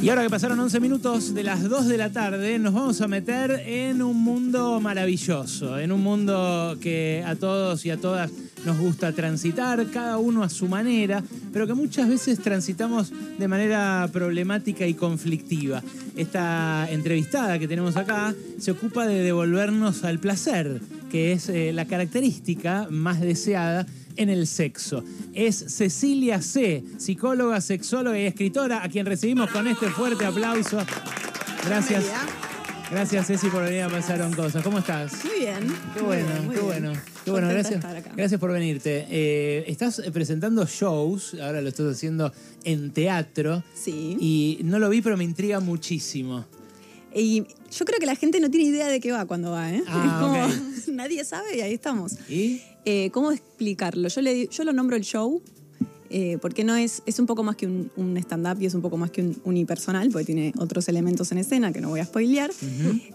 Y ahora que pasaron 11 minutos de las 2 de la tarde, nos vamos a meter en un mundo maravilloso, en un mundo que a todos y a todas nos gusta transitar, cada uno a su manera, pero que muchas veces transitamos de manera problemática y conflictiva. Esta entrevistada que tenemos acá se ocupa de devolvernos al placer, que es eh, la característica más deseada en el sexo. Es Cecilia C., psicóloga, sexóloga y escritora, a quien recibimos con este fuerte aplauso. Gracias. Gracias, Ceci, por venir a Pasaron Cosas. ¿Cómo estás? Muy bien. Qué bueno, muy qué bien. bueno. Qué bueno, gracias, gracias por venirte. Eh, estás presentando shows, ahora lo estás haciendo en teatro. Sí. Y no lo vi, pero me intriga muchísimo. Y yo creo que la gente no tiene idea de qué va cuando va, ¿eh? Ah, es como, nadie sabe y ahí estamos. ¿Y? Eh, ¿Cómo explicarlo? Yo, le, yo lo nombro el show eh, porque no es, es un poco más que un, un stand-up y es un poco más que un unipersonal, porque tiene otros elementos en escena que no voy a spoilear.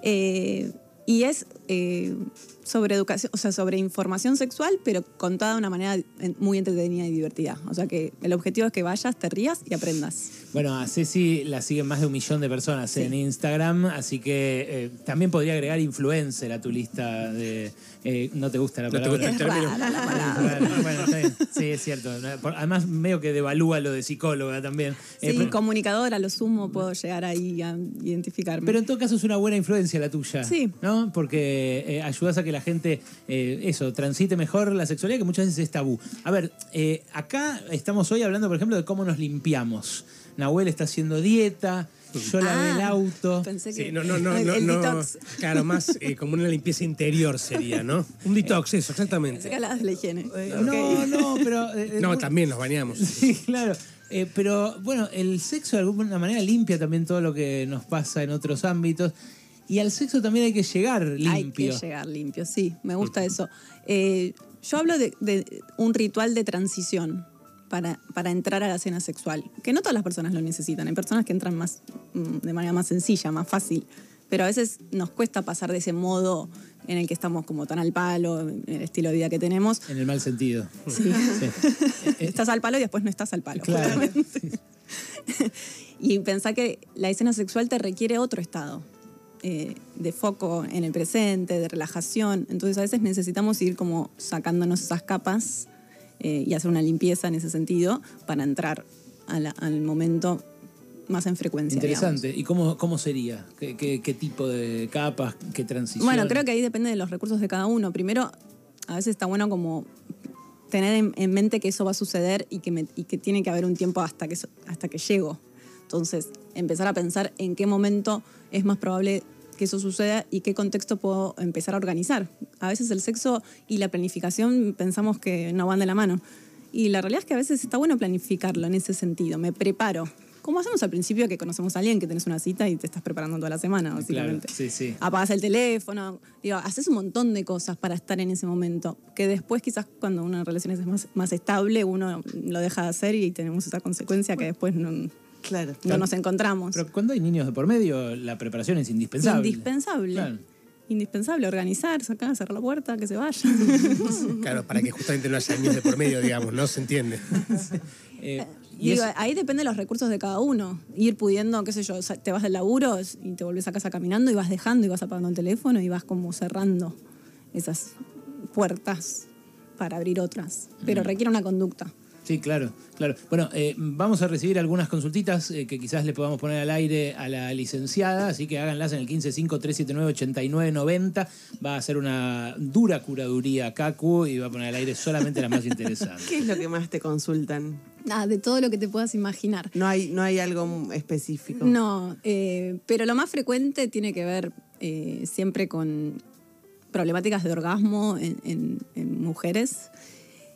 Eh, y es eh, sobre educación, o sea, sobre información sexual, pero contada de una manera en- muy entretenida y divertida. O sea que el objetivo es que vayas, te rías y aprendas. Bueno, a Ceci la siguen más de un millón de personas Sí. en Instagram, así que eh, también podría agregar influencer a tu lista de... eh, ¿No te gusta la No te palabra? gusta el Es término. rara la palabra. Bueno, bueno, está bien. Sí, es cierto. Además, medio que devalúa lo de psicóloga también. Eh, Sí, pero, comunicadora, lo sumo puedo llegar ahí a identificarme. pero en todo caso es una buena influencia la tuya. Sí. ¿No? Porque eh, ayudas a que la gente, eh, eso, transite mejor la sexualidad, que muchas veces es tabú. A ver, eh, acá estamos hoy hablando, por ejemplo, de cómo nos limpiamos. Nahuel está haciendo dieta, yo lavé Ah, el auto. Pensé que Sí, no, no, no, el, no, el no. detox. Claro, más eh, como una limpieza interior sería, ¿no? Un detox, eso, Pensé que exactamente. de la higiene. Eh. No, no, pero... eh, No, eh, también nos bañamos. Sí, claro. Eh, pero bueno, el sexo de alguna manera limpia también todo lo que nos pasa en otros ámbitos. Y al sexo también hay que llegar limpio. Hay que llegar limpio, sí, me gusta eso. Eh, yo hablo de, de un ritual de transición para, para entrar a la cena sexual, que no todas las personas lo necesitan, hay personas que entran más, mm, de manera más sencilla, más fácil, pero a veces nos cuesta pasar de ese modo en el que estamos como tan al palo, en el estilo de vida que tenemos. En el mal sentido. Sí. Sí. estás al palo y después no estás al palo. Claro. y pensar que la escena sexual te requiere otro estado eh, de foco en el presente, de relajación. Entonces a veces necesitamos ir como sacándonos esas capas eh, y hacer una limpieza en ese sentido para entrar a la- al momento más en frecuencia. Interesante. ¿Y cómo, cómo sería? ¿Qué, qué, qué tipo de capas? ¿Qué transición? Bueno, creo que ahí depende de los recursos de cada uno. Primero, a veces está bueno como tener en, en mente que eso va a suceder y que, me- y que tiene que haber un tiempo hasta que, hasta que llego. Entonces, empezar a pensar en qué momento es más probable que eso suceda y qué contexto puedo empezar a organizar. A veces el sexo y la planificación pensamos que no van de la mano. Y la realidad es que a veces está bueno planificarlo en ese sentido. Me preparo. Como hacemos al principio que conocemos a alguien, que tenés una cita y te estás preparando toda la semana, Claro, básicamente sí, sí. apagas el teléfono, digo, haces un montón de cosas para estar en ese momento, que después quizás cuando una relación es más, más estable, uno lo deja de hacer y tenemos esa consecuencia que después no, Claro. no nos encontramos. Pero cuando hay niños de por medio, la preparación es indispensable. Indispensable. Claro. Indispensable organizar, sacar, cerrar la puerta, que se vaya. Claro, para que justamente no haya años de por medio, digamos, ¿no? Se entiende. Eh, y Digo, es- ahí depende de los recursos de cada uno. Ir pudiendo, qué sé yo, te vas del laburo y te volvés a casa caminando y vas dejando y vas apagando el teléfono y vas como cerrando esas puertas para abrir otras. Pero requiere una conducta. Sí, claro, claro. Bueno, eh, vamos a recibir algunas consultitas eh, que quizás le podamos poner al aire a la licenciada, así que háganlas en el 155-379-8990. Va a hacer una dura curaduría Kaku y va a poner al aire solamente las más interesantes. ¿Qué es lo que más te consultan? Nada, de todo lo que te puedas imaginar. No hay, no hay algo específico. No, eh, pero lo más frecuente tiene que ver eh, siempre con problemáticas de orgasmo en, en- en mujeres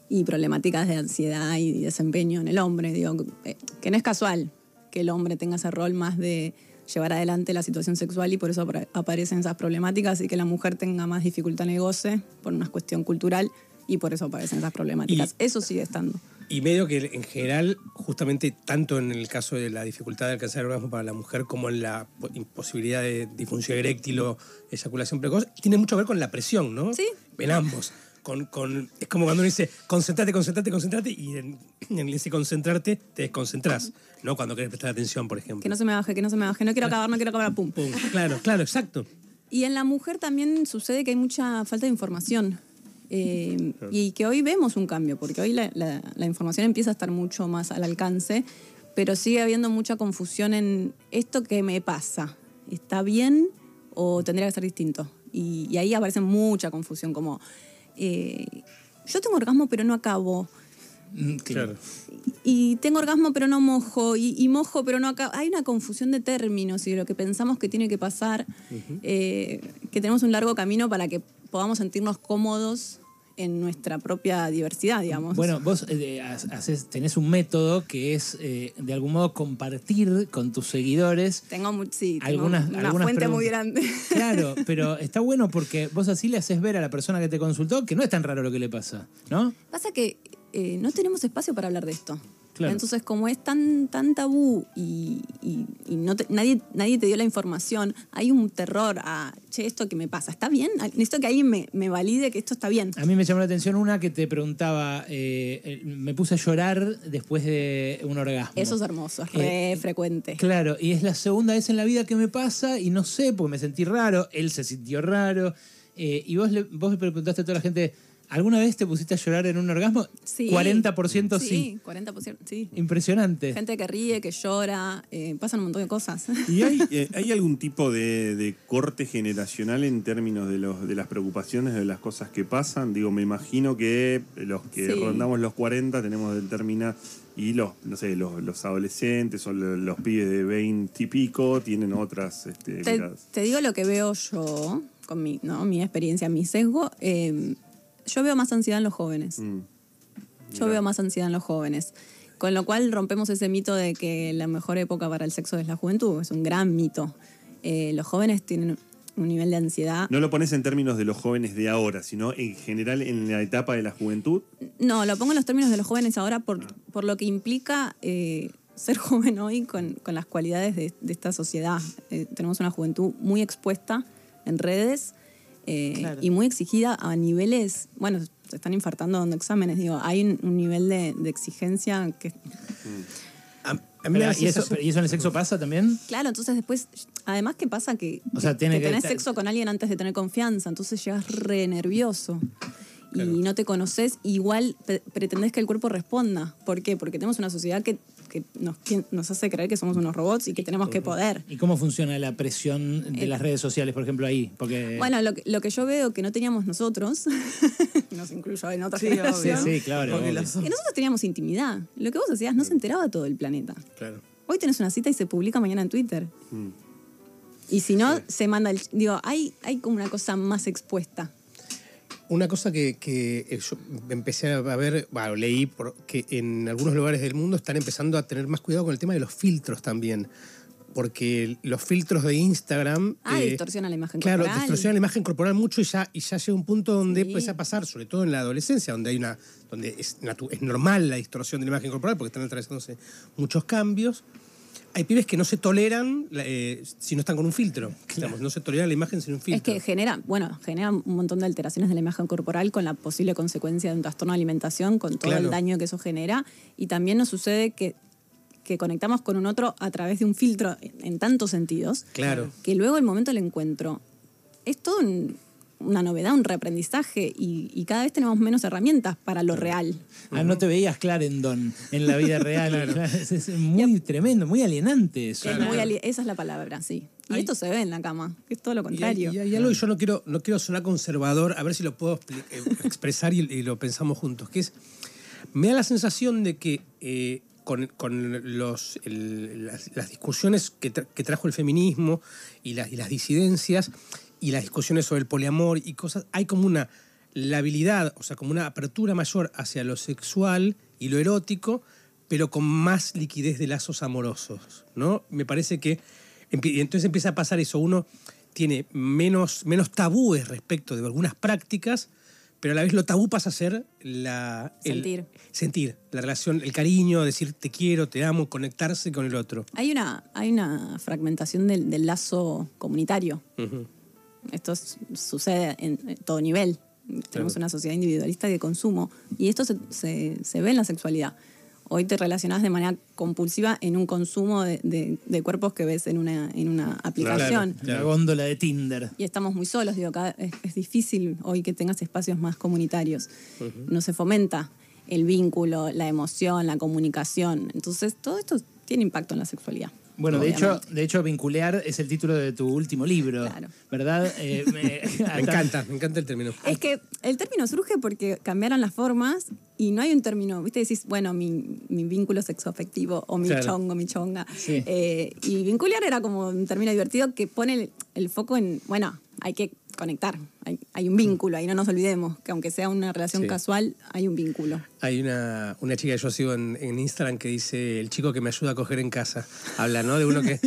y problemáticas de ansiedad y desempeño en el hombre. Digo, eh, que no es casual que el hombre tenga ese rol más de llevar adelante la situación sexual y por eso apare- aparecen esas problemáticas y que la mujer tenga más dificultad en el goce por una cuestión cultural y por eso aparecen esas problemáticas. Eso sigue estando. Y medio que en general, justamente tanto en el caso de la dificultad de alcanzar el orgasmo para la mujer como en la po- imposibilidad de disfunción eréctil o eyaculación precoz, tiene mucho que ver con la presión, ¿no? Sí. En ambos. Con, con- es como cuando uno dice, concentrate, concentrate, concentrate, y en, en ese concentrarte te desconcentrás, ¿no? Cuando querés prestar atención, por ejemplo. Que no se me baje, que no se me baje, no quiero acabar, no quiero acabar, pum. Pum. Claro, claro, exacto. Y en la mujer también sucede que hay mucha falta de información. Eh, y que hoy vemos un cambio, porque hoy la, la- la información empieza a estar mucho más al alcance, pero sigue habiendo mucha confusión en esto que me pasa. ¿Está bien o tendría que ser distinto? Y, y ahí aparece mucha confusión, como eh, yo tengo orgasmo pero no acabo. Mm, Claro. Y tengo orgasmo pero no mojo, y, y mojo pero no acabo. Hay una confusión de términos y de lo que pensamos que tiene que pasar, eh, que tenemos un largo camino para que podamos sentirnos cómodos en nuestra propia diversidad, digamos. Bueno, vos eh, haces- tenés un método que es, eh, de algún modo, compartir con tus seguidores tengo, mu- sí, tengo algunas, una algunas fuente muy grande. Claro, pero está bueno porque vos así le haces ver a la persona que te consultó que no es tan raro lo que le pasa, ¿no? Pasa que eh, no tenemos espacio para hablar de esto. Claro. Entonces, como es tan, tan tabú y, y- y no te- nadie, nadie te dio la información, hay un terror a, che, esto que me pasa, ¿está bien? Necesito que alguien me, me valide que esto está bien. A mí me llamó la atención una que te preguntaba, eh, me puse a llorar después de un orgasmo. Eso es hermoso, es re Eh, frecuente. Claro, y es la segunda vez en la vida que me pasa y no sé, porque me sentí raro, él se sintió raro. eh, y vos le, vos le preguntaste a toda la gente, ¿alguna vez te pusiste a llorar en un orgasmo? Sí. 40% sí. Sí, 40%, sí. Impresionante. Gente que ríe, que llora, eh, pasan un montón de cosas. ¿Y hay, eh, hay algún tipo de, de corte generacional en términos de, los, de las preocupaciones, de las cosas que pasan? Digo, me imagino que los que Sí. rondamos los 40 tenemos determinada... Y los, no sé, los, los adolescentes o los, los pibes de 20 y pico tienen otras este, te digo lo que veo yo, con mi, ¿no? mi experiencia, mi sesgo. eh, yo veo más ansiedad en los jóvenes. Mm. Yo veo más ansiedad en los jóvenes. Con lo cual rompemos ese mito de que la mejor época para el sexo es la juventud. Es un gran mito. Eh, los jóvenes tienen un nivel de ansiedad. No lo pones en términos de los jóvenes de ahora, sino en general en la etapa de la juventud. No, lo pongo en los términos de los jóvenes ahora por, por lo que implica eh, ser joven hoy con, con las cualidades de, de esta sociedad. Eh, tenemos una juventud muy expuesta en redes eh, Claro. y muy exigida a niveles, bueno, se están infartando dando exámenes, digo, hay un, un nivel de, de exigencia que... A, a mí me da Pero, la ¿y, eso, sensación- ¿Y eso en el sexo pasa también? Claro, entonces después, además, ¿qué pasa? Que, O sea, tiene que que tenés estar- sexo con alguien antes de tener confianza, entonces llegas re nervioso y no te conoces, igual pretendés que el cuerpo responda. ¿Por qué? Porque tenemos una sociedad que, que nos, hace creer que somos unos robots y que tenemos que poder. ¿Y cómo funciona la presión de Eh, las redes sociales, por ejemplo, ahí? Porque Bueno, lo que, lo que yo veo que no teníamos nosotros, nos incluyo en otra Sí, generación, Sí, sí, claro. Que nosotros teníamos intimidad. Lo que vos hacías no se enteraba todo el planeta. Claro. Hoy tenés una cita y se publica mañana en Twitter. Mm. Y si no, se manda el... Digo, hay, hay como una cosa más expuesta. Una cosa que, que, eh, yo empecé a ver, bueno, leí por- que en algunos lugares del mundo están empezando a tener más cuidado con el tema de los filtros también. Porque los filtros de Instagram. Ah, eh, distorsiona la imagen Claro, corporal. distorsiona la imagen corporal mucho y ya, y ya llega un punto donde Sí. empieza a pasar, sobre todo en la adolescencia, donde hay una, donde es, es normal la distorsión de la imagen corporal porque están atravesándose muchos cambios. Hay pibes que no se toleran eh, si no están con un filtro. Digamos, no se toleran la imagen sin un Es filtro. que genera, bueno, genera un montón de alteraciones de la imagen corporal con la posible consecuencia de un trastorno de alimentación, con todo Claro. el daño que eso genera. Y también nos sucede que, que conectamos con un otro a través de un filtro en, en tantos sentidos, Claro. que luego el momento del encuentro es todo un- una novedad, un reaprendizaje y, y cada vez tenemos menos herramientas para lo real. Ah, no te veías Clarendon en la vida real. Es, es muy tremendo, muy alienante eso. Es muy ali- esa es la palabra, sí. Y Hay- esto se ve en la cama, que es todo lo Y hay, contrario. y hay algo y yo no quiero, no quiero sonar conservador, a ver si lo puedo eh, expresar y, y lo pensamos juntos, que es, me da la sensación de que eh, con, con los, el- las, las discusiones que, tra- que trajo el feminismo y las, y las disidencias y las discusiones sobre el poliamor y cosas, hay como una labilidad, o sea, como una apertura mayor hacia lo sexual y lo erótico, pero con más liquidez de lazos amorosos, ¿no? Me parece que entonces empieza a pasar eso, uno tiene menos, menos tabúes respecto de algunas prácticas, pero a la vez lo tabú pasa a ser la, el- Sentir. sentir, la relación, el cariño, decir te quiero, te amo, conectarse con el otro. Hay una, hay una fragmentación del, del lazo comunitario. Ujú. Esto sucede en, en todo nivel. Tenemos una sociedad individualista y de consumo. Y esto se, se- se ve en la sexualidad. Hoy te relacionás de manera compulsiva en un consumo de, de- de cuerpos que ves en una, en una aplicación. La góndola de Tinder. Y estamos muy solos, digo, cada- es, es difícil hoy que tengas espacios más comunitarios. No se fomenta el vínculo, la emoción, la comunicación. Entonces, todo esto tiene impacto en la sexualidad. Bueno, de hecho, de hecho, vincular es el título de tu último libro, Claro. ¿verdad? Eh, me, Me encanta, me encanta el término. Es que el término surge porque cambiaron las formas y no hay un término, ¿viste? Decís, bueno, mi, mi vínculo sexoafectivo o mi Claro. chongo, mi chonga. Sí. Eh, y vincular era como un término divertido que pone el, el foco en, bueno, hay que conectar, hay, hay un vínculo, ahí no nos olvidemos que aunque sea una relación Sí. casual, hay un vínculo. Hay una, una chica que yo sigo en, en Instagram que dice el chico que me ayuda a coger en casa. Habla, ¿no? De uno que,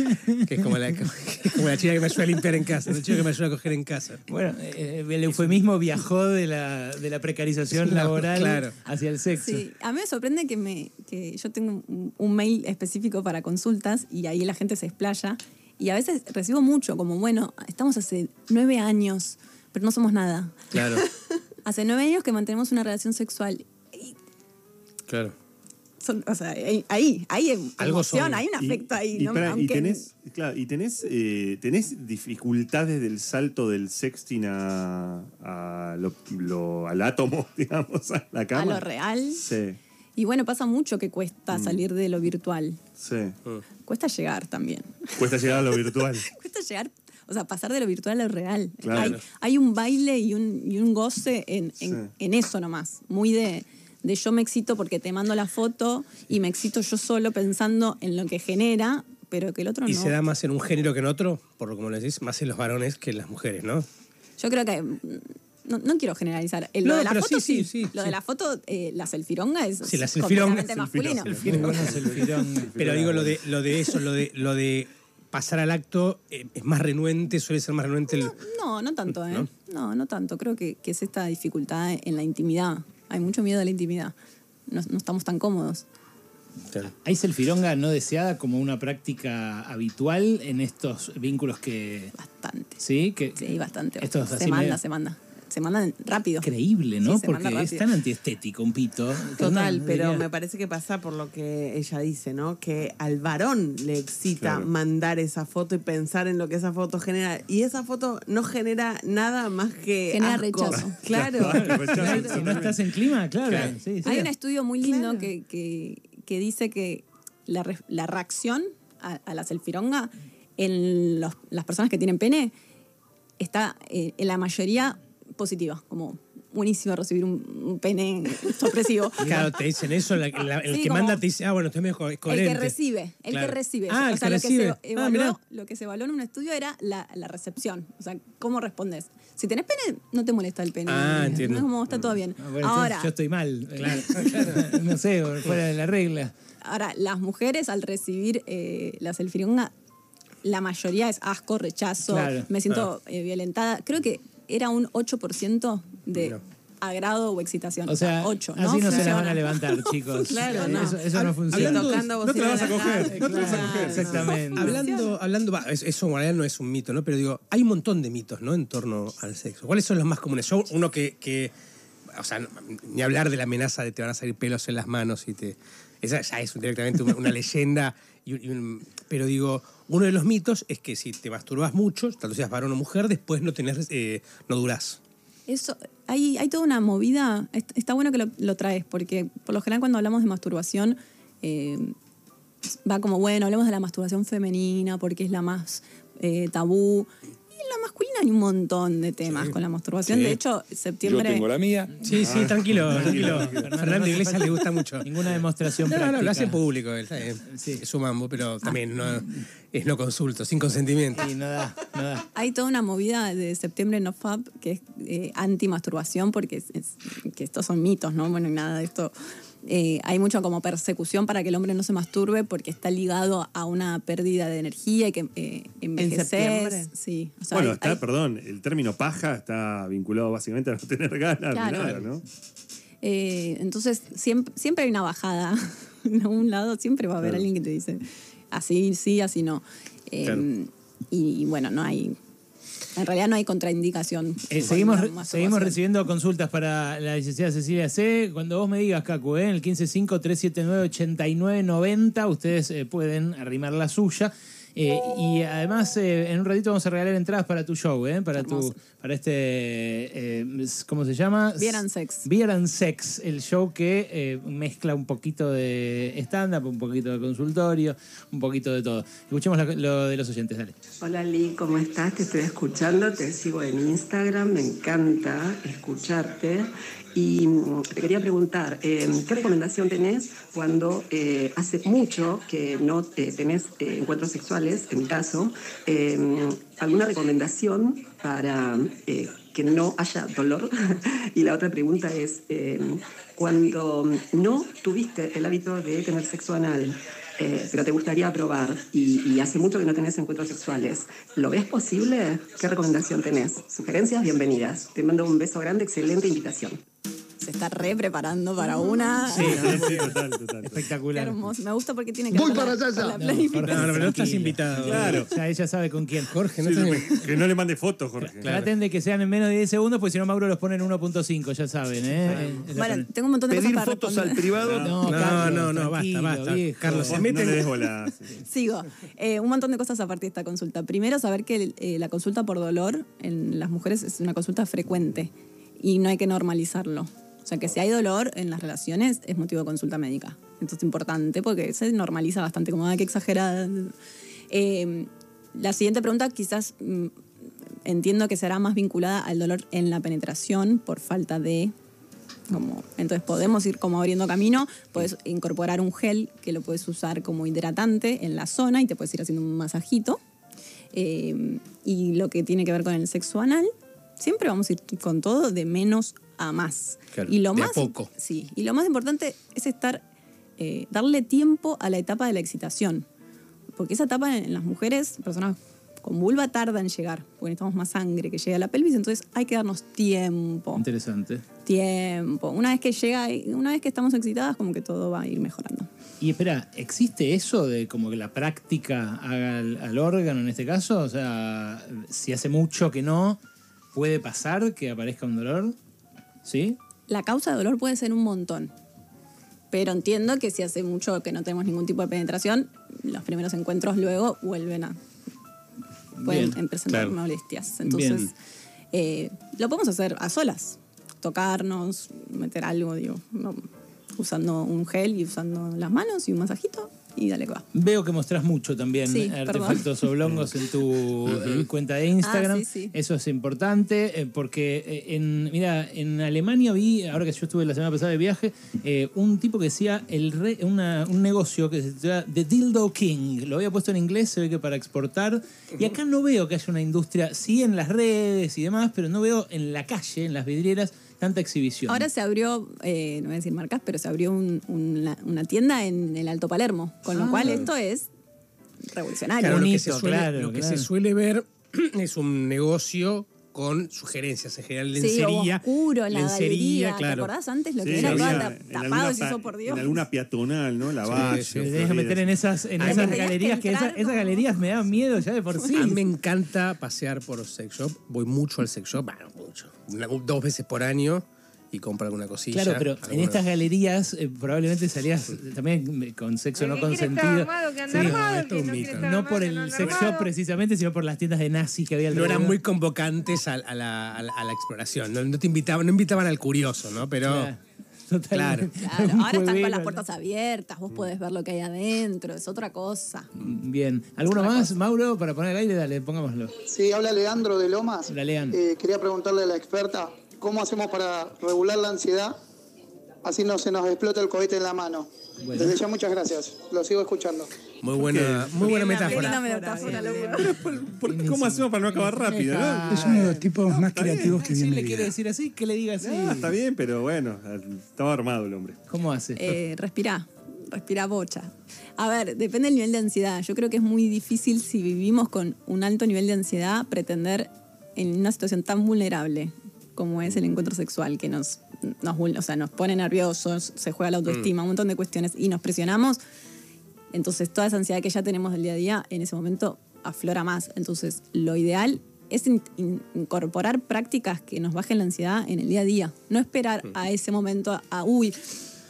que es como la, que es como la chica que me ayuda a limpiar en casa, el chico que me ayuda a coger en casa. Bueno, eh, el eufemismo viajó de la, de la precarización laboral claro. hacia el sexo. Sí, a mí me sorprende que, me, que yo tengo un, un mail específico para consultas y ahí la gente se explaya. Y a veces recibo mucho, como, bueno, estamos hace nueve años, pero no somos nada. Claro, Hace nueve años que mantenemos una relación sexual. Y claro. son- o sea, ahí, ahí hay em- Algo emoción, son. hay un afecto ahí. y, ¿no? pará, y Aunque- tenés, claro, y tenés, eh, tenés dificultades del salto del sexting a, a lo, lo- al átomo, digamos, a la a cama. lo real. Sí, Y bueno, pasa mucho que cuesta Mm. salir de lo virtual. sí. Cuesta llegar también. Cuesta llegar a lo virtual. Cuesta llegar, o sea, pasar de lo virtual a lo real. Claro. Hay, hay un baile y un, y un goce en, en- Sí. en eso nomás. Muy de, de yo me excito porque te mando la foto y me excito yo solo pensando en lo que genera, pero que el otro Y no. se da más en un género que en otro, por lo como lo decís, más en los varones que en las mujeres, ¿no? Yo creo que. No, no quiero generalizar. El- No, lo de la foto sí, sí. sí, sí, lo sí. de la foto, eh, la selfironga es Sí, la selfironga, completamente masculino. Pero digo lo de, lo de eso, lo de, lo de pasar al acto, eh, es más renuente, suele ser más renuente el... No, no tanto, ¿eh? ¿No? ¿No? no, tanto. Creo que, que es esta dificultad en la intimidad. Hay mucho miedo a la intimidad. No, no estamos tan cómodos. ¿Hay selfironga no deseada como una práctica habitual en estos vínculos que... Bastante. Sí, que Sí, bastante. Esto es se así manda, medio- se manda. Se mandan rápido. Increíble, ¿no? Sí, Porque es tan antiestético un pito. Total, pero diría- me parece que pasa por lo que ella dice, ¿no? Que al varón le excita Claro. mandar esa foto y pensar en lo que esa foto genera. Y esa foto no genera nada más que. Genera asco. rechazo. Claro. Claro, Si no estás en clima, claro. Claro. sí, sí. Hay un estudio muy lindo Claro. que, que- que dice que la, re- la reacción a, a la selfironga en los- las personas que tienen pene está eh, en la mayoría positiva, como buenísimo recibir un, un pene sorpresivo. Claro, te dicen eso, la- la- el Sí, que como- manda te dice, ah, bueno, estoy mejor, es El coherente. que recibe, el Claro. que recibe. Ah, o sea, que lo recibe. que, Ah, se evaluó, mirá. lo que se evaluó en un estudio era la, la recepción. O sea, cómo respondes. Si tenés pene, no te molesta el pene. Ah, entiendo. No es como está todo bien. Ah, bueno, Ahora, yo, estoy mal. Claro. no sé, fuera de la regla. Ahora, las mujeres al recibir eh, la selfironga, la mayoría es asco, rechazo, Claro. me siento eh, violentada. Creo que era un 8% de agrado o excitación. O sea, 8, ¿no? así no se la van a levantar, chicos. Claro, no. Eso, eso no funciona. hablando no te la vas a coger, no te la vas a coger. Exactamente. Hablando, hablando, es- eso en realidad no es un mito, ¿no? Pero digo, hay un montón de mitos, ¿no? En torno al sexo. ¿Cuáles son los más comunes? Yo, uno que, que o sea, ni hablar de la amenaza de te van a salir pelos en las manos y te... Esa ya es directamente una, una leyenda. y un- y un- pero digo, uno de los mitos es que si te masturbas mucho, tanto seas varón o mujer, después no tenés, eh, no durás. Eso, hay, hay toda una movida, est- está bueno que lo, lo traes, porque por lo general cuando hablamos de masturbación, eh, va como, bueno, hablemos de la masturbación femenina, porque es la más eh, tabú. Hay un montón de temas con la masturbación. Sí. De hecho, septiembre... Yo tengo la mía. Sí, sí, tranquilo, tranquilo. Fernando Iglesias le gusta mucho. Ninguna demostración No, práctica. no, lo hace público, él, Sí. es su mambo, pero también no, es no consulto, sin consentimiento. Sí, no da, no da. Hay toda una movida de septiembre no fab que es eh, anti-masturbación, porque es- es- que estos son mitos, ¿no? Bueno, y nada de esto. Eh, hay mucho como persecución para que el hombre no se masturbe porque está ligado a una pérdida de energía y que eh, envejeces. septiembre? Sí. o sea, Bueno, hay- está, hay- perdón, el término paja está vinculado básicamente a no tener ganas Claro. de nada, ¿no? eh, entonces, siempre, siempre hay una bajada. en algún lado siempre va a haber Claro. alguien que te dice así sí, así no. Eh, Claro. y, y bueno, no hay. En realidad no hay contraindicación. Eh, seguimos recibiendo consultas para la licenciada Cecilia C. Cuando vos me digas, Cacu, ¿eh? en el 155-379-8990, ustedes eh, pueden arrimar la suya. Eh, y además, eh, en un ratito vamos a regalar entradas para tu show, ¿eh? para, tu, para este, eh, ¿cómo se llama? Beer and Sex. Beer and Sex, el show que eh, mezcla un poquito de stand-up, un poquito de consultorio, un poquito de todo. Escuchemos lo, lo de los oyentes, dale. Hola Lee, ¿cómo estás? Te estoy escuchando, te sigo en Instagram, me encanta escucharte. Y mm, te quería preguntar, eh, ¿qué recomendación tenés cuando eh, hace mucho que no eh, tenés eh, encuentros sexuales, en mi caso? Eh, ¿Alguna recomendación para que no haya dolor? y la otra pregunta es, eh, cuando no tuviste el hábito de tener sexo anal, pero te gustaría probar y, y hace mucho que no tenés encuentros sexuales, ¿lo ves posible? ¿Qué recomendación tenés? Sugerencias, bienvenidas. Te mando un beso grande, excelente invitación. Se está re preparando para una. Sí, Sí, total, total. Qué espectacular. hermoso. Me gusta porque tiene que Voy para la- allá. la No, planificación. No, no, pero no estás invitado. Claro. Ya ella sabe con quién. Jorge, no Sí, estás que no le mande fotos, Jorge. Traten de que sean en menos de 10 segundos, porque si no Mauro los pone en 1.5, ya saben, ¿eh? Bueno, pena. tengo un montón de Pedir cosas para fotos al privado. No, No, Carlos, no, no, basta, basta. viejo. Carlos, se Vos meten- No le bola. sí. Sigo. Eh, un montón de cosas a partir de esta consulta. Primero, saber que eh, la consulta por dolor en las mujeres es una consulta frecuente y no hay que normalizarlo. O sea, que si hay dolor en las relaciones es motivo de consulta médica. Esto es importante porque se normaliza bastante, como, ay, qué exagerada. Eh, la siguiente pregunta quizás mm, entiendo que será más vinculada al dolor en la penetración por falta de como, entonces podemos ir como abriendo camino, puedes incorporar un gel que lo puedes usar como hidratante en la zona y te puedes ir haciendo un masajito. Eh, y lo que tiene que ver con el sexo anal, siempre vamos a ir con todo de menos a más. Claro, y lo de a más poco. Sí, y lo más importante es estar, eh, darle tiempo a la etapa de la excitación. Porque esa etapa en las mujeres, personas con vulva, tarda en llegar, porque necesitamos más sangre que llegue a la pelvis, entonces hay que darnos tiempo Interesante. tiempo. Una vez que llega, una vez que estamos excitadas, como que todo va a ir mejorando. Y espera, ¿existe eso de como que la práctica haga al, al órgano en este caso? O sea, si hace mucho que no, ¿puede pasar que aparezca un dolor? ¿Sí? La causa de dolor puede ser un montón. Pero entiendo que si hace mucho que no tenemos ningún tipo de penetración, los primeros encuentros luego vuelven a. pueden Bien, presentar claro. molestias. Entonces, eh, lo podemos hacer a solas. Tocarnos, meter algo, digo, usando un gel y usando las manos y un masajito y dale que va. Veo que mostrás mucho también Sí, artefactos oblongos en tu cuenta de Instagram. Ah, sí, sí. Eso es importante eh, porque eh, en mira en Alemania vi ahora que yo estuve la semana pasada de viaje eh, un tipo que decía el re- una- un negocio que se llama The Dildo King. Lo había puesto en inglés, se ve que para exportar. Y acá no veo que haya una industria, sí en las redes y demás, pero no veo en la calle, en las vidrieras, tanta exhibición. Ahora se abrió, eh, no voy a decir marcas, pero se abrió un- una, una tienda en el Alto Palermo, con lo cual esto es revolucionario. Claro, lo que, bonito, se suele, claro, lo que claro. se suele ver es un negocio con sugerencias, en general Sí, lencería. oscuro, en la galería. ¿Te acordás antes lo Sí, que era había tapado? alguna oh, por Dios. En alguna peatonal, ¿no? La Valle. sí. Que meter en esas, en Ay, esas que galerías, que, esas galerías me dan miedo ya de por sí. A mí me encanta pasear por sex shop. Voy mucho al sex shop, bueno, mucho. Una- dos veces por año y compro alguna cosilla. Claro, pero en estas galerías eh, probablemente salías también con sexo no consentido. Sí, no, esto es un mito. no por el sex shop precisamente, sino por las tiendas de nazis que había no eran muy convocantes a, a la, a la- a la exploración. No, no te invitaban, no invitaban al curioso, ¿no? Pero Claro, ahora están con las puertas abiertas, vos podés ver lo que hay adentro, es otra cosa. Bien. ¿Alguno más, Mauro, para poner al aire? Dale, pongámoslo. Sí, habla Leandro de Lomas. Hola, Lean. Eh, quería preguntarle a la experta, ¿cómo hacemos para regular la ansiedad? Así no se nos explota el cohete en la mano. Bueno. Desde ya muchas gracias. Lo sigo escuchando. muy buena, muy buena metáfora. Linda metáfora, loco. ¿Por qué- ¿Cómo hacemos para no acabar rápido? no? Es uno de los tipos más creativos que vi Si le quiere decir así, que le diga así. Está bien, pero bueno, estaba armado el hombre. ¿Cómo hace? Eh, respirá, respirá bocha. A ver, depende del nivel de ansiedad. Yo creo que es muy difícil si vivimos con un alto nivel de ansiedad pretender en una situación tan vulnerable como es el encuentro sexual, que nos, nos, o sea, nos pone nerviosos, se juega la autoestima, un montón de cuestiones y nos presionamos. Entonces toda esa ansiedad que ya tenemos del día a día en ese momento aflora más. Entonces lo ideal es in- in- incorporar prácticas que nos bajen la ansiedad en el día a día. No esperar a ese momento, a, uy,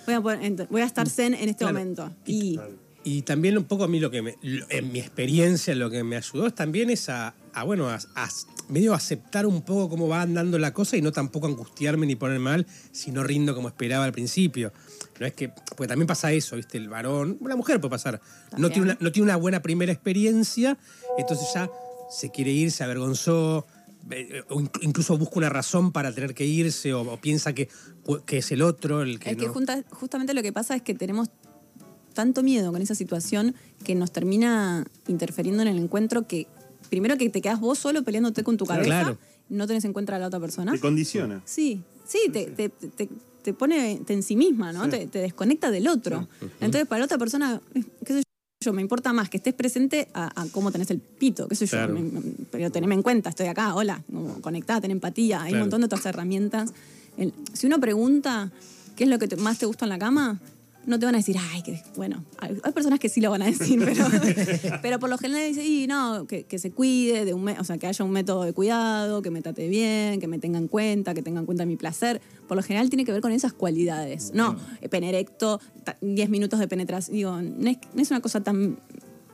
voy a, poner- ent- voy a estar zen en este Claro. momento. Y Y también un poco a mí lo que me, lo- en mi experiencia lo que me ayudó es también es a, a, bueno, a, a medio aceptar un poco cómo va andando la cosa y no tampoco angustiarme ni poner mal si no rindo como esperaba al principio. No es que, porque también pasa eso, ¿viste? El varón, la mujer puede pasar, no tiene, una, no tiene una buena primera experiencia, entonces ya se quiere ir, se avergonzó, o inc- incluso busca una razón para tener que irse o, o piensa que, que es el otro el que es que junta- justamente lo que pasa es que tenemos tanto miedo con esa situación que nos termina interfiriendo en el encuentro que primero que te quedas vos solo peleándote con tu cabeza, Claro. no tenés en cuenta a la otra persona. Te condiciona. Sí, sí, te, te- te- te pone te en sí misma, ¿no? Te, te desconecta del otro. Entonces, para la otra persona, eh, qué sé yo, me importa más que estés presente a, a cómo tenés el pito, qué sé yo. Claro. Me- me- pero teneme en cuenta, estoy acá, hola, como conectada, ten empatía, hay Claro. un montón de otras herramientas. El- si uno pregunta qué es lo que te- más te gusta en la cama, no te van a decir, ay, que bueno, hay, hay personas que sí lo van a decir, pero, pero por lo general dicen, y no, que, que se cuide, de un o sea, que haya un método de cuidado, que me trate bien, que me tenga en cuenta, que tenga en cuenta mi placer. Por lo general tiene que ver con esas cualidades. No, eh, pene erecto, ta- 10 minutos de penetración. Digo, no es, no es una cosa tan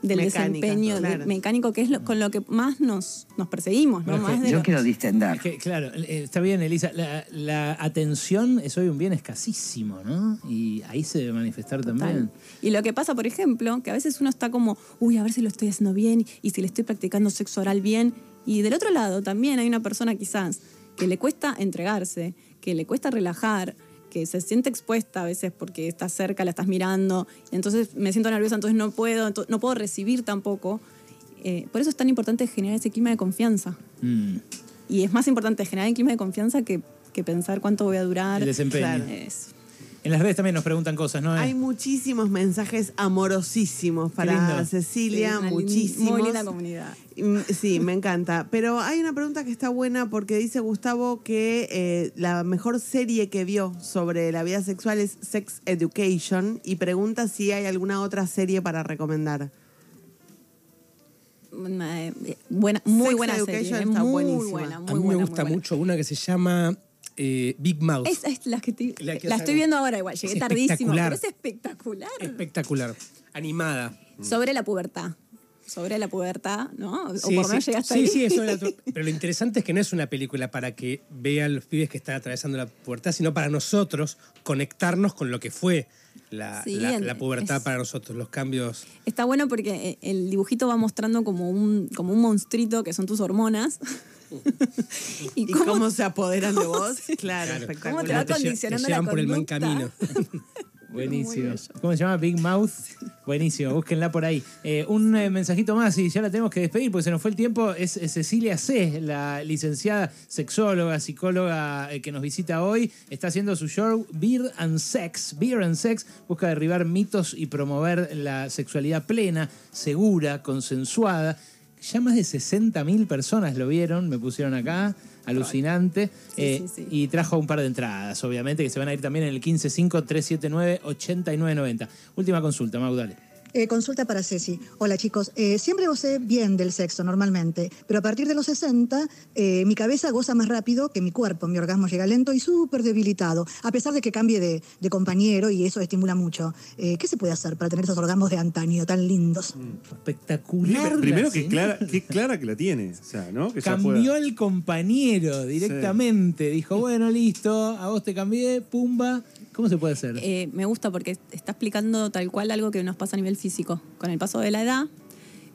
del Mecánica, desempeño de- mecánico que es lo- con lo que más nos, nos perseguimos, ¿no? Más que de Yo lo- quiero distender. Es que, claro, eh, está bien, Elisa. La, la atención es hoy un bien escasísimo, ¿no? Y ahí se debe manifestar también. Y lo que pasa, por ejemplo, que a veces uno está como, uy, a ver si lo estoy haciendo bien y si le estoy practicando sexo oral bien. Y del otro lado también hay una persona quizás que le cuesta entregarse, que le cuesta relajar, que se siente expuesta a veces porque está cerca, la estás mirando, entonces me siento nerviosa, entonces no puedo, no puedo recibir tampoco. Eh, por eso es tan importante generar ese clima de confianza. Mm. Y es más importante generar el clima de confianza que, que pensar cuánto voy a durar. El desempeño. Claro. Eso. En las redes también nos preguntan cosas, ¿no? Hay muchísimos mensajes amorosísimos para. Cecilia, Sí, muchísimos. Muy linda comunidad. Mm, Sí, me encanta. Pero hay una pregunta que está buena porque dice Gustavo que eh, la mejor serie que vio sobre la vida sexual es Sex Education y pregunta si hay alguna otra serie para recomendar. Una, eh, buena, muy Sex buena Education serie. está muy buenísima. buena, muy a mí buena, me gusta buena. mucho una que se llama eh, Big Mouth. Esa es la que, te- La la, estoy viendo ahora igual, llegué Es tardísimo, pero es espectacular. Espectacular. Animada. Sobre la pubertad. Sobre la pubertad, ¿no? o Sí, por lo sí, menos llegaste sí, ahí. sí, eso tu- Pero lo interesante es que no es una película para que vean los pibes que están atravesando la pubertad, sino para nosotros conectarnos con lo que fue la, Sí, la- la pubertad es- para nosotros, los cambios. Está bueno porque eh, el dibujito va mostrando como un, como un monstruito que son tus hormonas. ¿Y cómo, se apoderan de vos? Claro, Claro. espectacular. ¿Cómo te va condicionando te llevan la por el mal conducta? camino. Buenísimo. ¿Cómo se llama? Big Mouth. Buenísimo, búsquenla por ahí. Eh, un eh, mensajito más y ya la tenemos que despedir porque se nos fue el tiempo. Es, es Cecilia C., la licenciada sexóloga, psicóloga eh, que nos visita hoy. Está haciendo su show Beer and Sex. Beer and Sex busca derribar mitos y promover la sexualidad plena, segura, consensuada. Ya más de 60.000 personas lo vieron, me pusieron acá. Alucinante. Eh, sí, sí. Y trajo un par de entradas, obviamente, que se van a ir también en el 155-379-8990. Última consulta, Maudale. Eh, consulta para Ceci. Hola chicos, Eh, siempre gocé bien del sexo normalmente, pero a partir de los 60 eh, mi cabeza goza más rápido que mi cuerpo, mi orgasmo llega lento y súper debilitado, a pesar de que cambie de, de compañero y eso estimula mucho. Eh, ¿Qué se puede hacer para tener esos orgasmos de antaño tan lindos? Espectacular. Primero que clara, que clara que la tiene. O sea, ¿no? Que Cambió pueda- el compañero directamente. Dijo, bueno, listo, a vos te cambié, pumba. ¿Cómo se puede hacer? Eh, me gusta porque está explicando tal cual algo que nos pasa a nivel físico. Con el paso de la edad,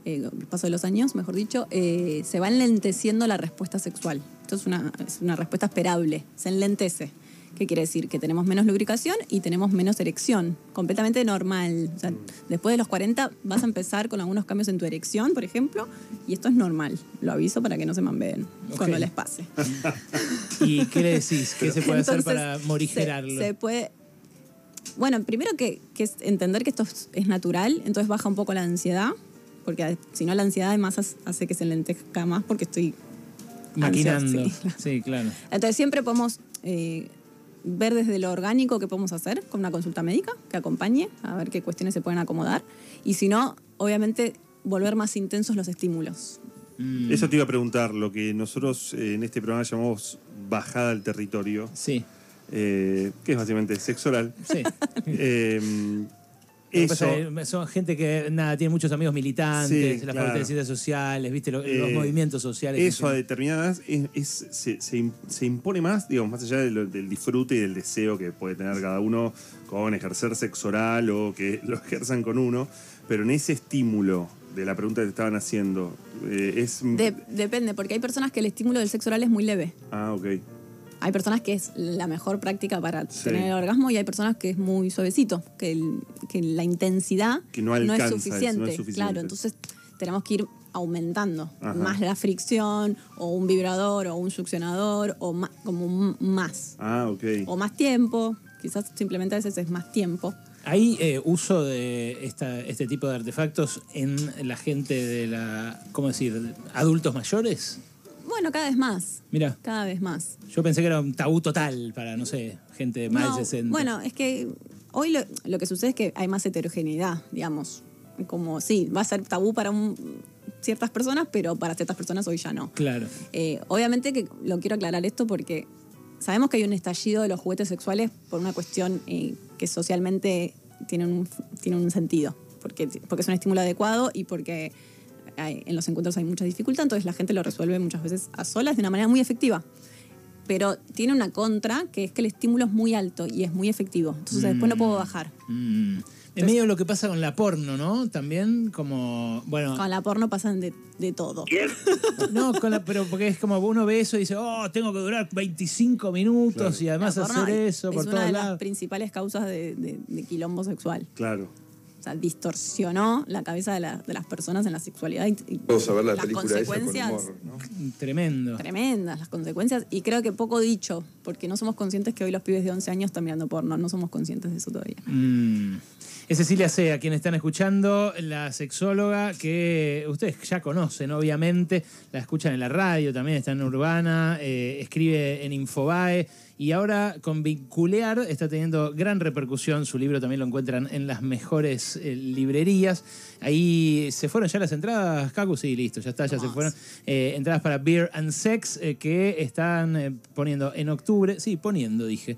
eh, el paso de los años, mejor dicho, eh, se va enlenteciendo la respuesta sexual. Esto es una, es una respuesta esperable, se enlentece. ¿Qué quiere decir? Que tenemos menos lubricación y tenemos menos erección. Completamente normal. O sea, después de los 40 vas a empezar con algunos cambios en tu erección, por ejemplo, y esto es normal. Lo aviso para que no se mambeen cuando les pase. ¿Y qué le decís? ¿Qué se puede hacer para morigerarlo? Se, se puede. Bueno, primero que, que es entender que esto es, natural, entonces baja un poco la ansiedad, porque si no la ansiedad además hace- que se lentezca más porque estoy Maquinando. ansiosa, sí. Sí, claro. Entonces siempre podemos eh, ver desde lo orgánico que podemos hacer con una consulta médica que acompañe, a ver qué cuestiones se pueden acomodar. Y si no, obviamente volver más intensos los estímulos. Mm. Eso te iba a preguntar, lo que nosotros eh, en este programa llamamos bajada al territorio, Sí, eh, que es básicamente sexo oral. sí. Eh, eso, pasa son gente que nada tiene muchos amigos militantes, Sí, las claro. de ciencias sociales, viste Lo- los Eh, movimientos sociales. eso a determinadas es, es- se, se im- se impone más, digamos, más allá del disfrute y del deseo que puede tener cada uno con ejercer sexo oral o que lo ejerzan con uno, pero en ese estímulo de la pregunta que te estaban haciendo, eh, es... De- depende, porque hay personas que el estímulo del sexo oral es muy leve. Ah, ok. Hay personas que es la mejor práctica para Sí. tener el orgasmo y hay personas que es muy suavecito, que, el- que la intensidad Que no alcanza, es es- suficiente. no es suficiente. Claro, entonces tenemos que ir aumentando Ajá. más la fricción o un vibrador o un succionador o más, como un- más Ah, ok. o más tiempo. Quizás simplemente a veces es más tiempo. ¿Hay eh, uso de esta, este tipo de artefactos en la gente de la, ¿cómo decir?, adultos mayores? Bueno, cada vez más, Mira, cada vez más. yo pensé que era un tabú total para, no sé, gente más No, de 60. Bueno, es que hoy lo, lo que sucede es que hay más heterogeneidad, digamos. Como, sí, va a ser tabú para un- ciertas personas, pero para ciertas personas hoy ya no. Claro. Eh, obviamente que lo quiero aclarar esto porque sabemos que hay un estallido de los juguetes sexuales por una cuestión eh, que socialmente tiene un, tiene un sentido. Porque, porque es un estímulo adecuado y porque hay- en los encuentros hay mucha dificultad, entonces la gente lo resuelve muchas veces a solas de una manera muy efectiva. Pero tiene una contra, que es que el estímulo es muy alto y es muy efectivo. Entonces después no puedo bajar. Mm. Es medio lo que pasa con la porno, ¿no? También como, bueno, Con la porno pasan de, de todo. no, con la- pero porque es como uno ve eso y dice, oh, tengo que durar 25 minutos y además hacer es- eso es por una todos de las lados. principales causas de, de- de quilombo sexual. Claro. O sea, distorsionó la cabeza de, la- de las personas en la sexualidad y, y Vamos a ver la las película esa con consecuencias humor, ¿no? Tremendo. tremendas, las consecuencias. Y creo que poco dicho, porque no somos conscientes que hoy los pibes de 11 años están mirando porno, no somos conscientes de eso todavía. Mm. Es Cecilia C, a quien están escuchando, la sexóloga que ustedes ya conocen, obviamente, la escuchan en la radio, también está en Urbana, eh, escribe en Infobae y ahora con Vinculear está teniendo gran repercusión. Su libro también lo encuentran en las mejores eh, librerías. Ahí se fueron ya las entradas, Cacu, sí, listo, ya está, ya se fueron. Eh, entradas para Beer and Sex eh, que están poniendo en octubre, sí, poniendo, dije.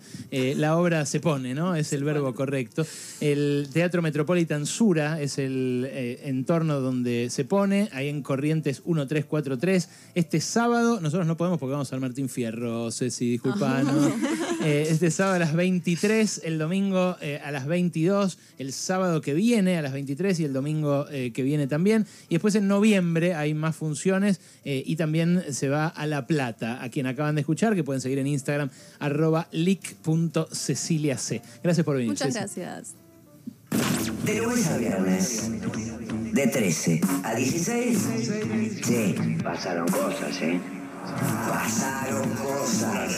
La obra se pone, ¿no? Es el verbo correcto. El Teatro Metropolitan Sura es el entorno donde se pone, ahí en Corrientes 1343. Este sábado, nosotros no podemos porque vamos al Martín Fierro, Ceci, disculpanos. Eh, este sábado a las 23, el domingo eh, a las 22, el sábado que viene a las 23 y el domingo eh, que viene también. Y después en noviembre hay más funciones eh, y también se va a La Plata, a quien acaban de escuchar, que pueden seguir en Instagram, arroba lic.ceciliac. Gracias por venir. Muchas Ceci. gracias. De lunes a viernes, de 13 a 16. Sí, pasaron cosas, ¿eh? Pasaron cosas.